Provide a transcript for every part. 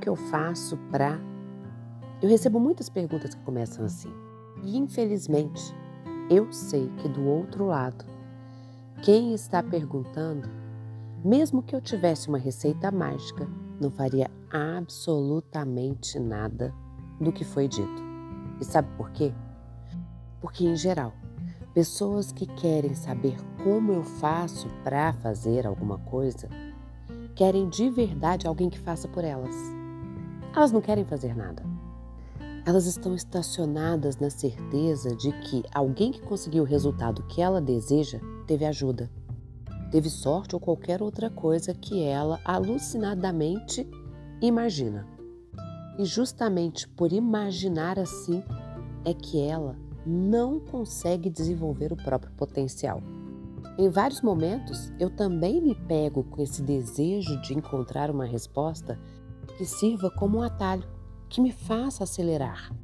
que eu faço para. Eu recebo muitas perguntas que começam assim. E infelizmente, eu sei que do outro lado, quem está perguntando, mesmo que eu tivesse uma receita mágica, não faria absolutamente nada do que foi dito. E sabe por quê? Porque, em geral, pessoas que querem saber como eu faço para fazer alguma coisa querem de verdade alguém que faça por elas. Elas não querem fazer nada. Elas estão estacionadas na certeza de que alguém que conseguiu o resultado que ela deseja teve ajuda, teve sorte ou qualquer outra coisa que ela alucinadamente imagina. E justamente por imaginar assim é que ela não consegue desenvolver o próprio potencial. Em vários momentos, eu também me pego com esse desejo de encontrar uma resposta que sirva como um atalho, que me faça acelerar.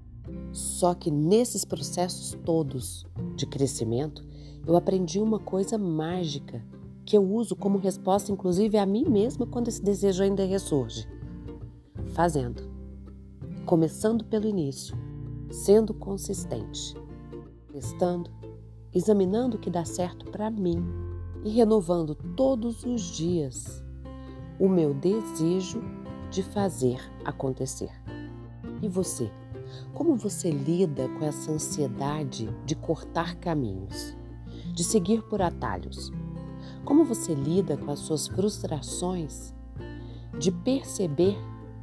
Só que nesses processos todos de crescimento, eu aprendi uma coisa mágica que eu uso como resposta, inclusive a mim mesma, quando esse desejo ainda ressurge: fazendo. Começando pelo início, sendo consistente, testando, examinando o que dá certo para mim e renovando todos os dias o meu desejo de fazer acontecer. E você? Como você lida com essa ansiedade de cortar caminhos, de seguir por atalhos? Como você lida com as suas frustrações de perceber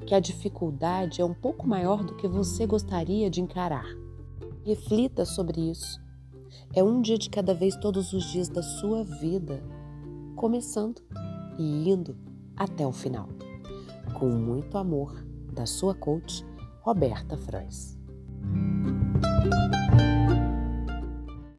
que a dificuldade é um pouco maior do que você gostaria de encarar? Reflita sobre isso é um dia de cada vez todos os dias da sua vida, começando e indo até o final. Com muito amor, da sua coach, Roberta Frois.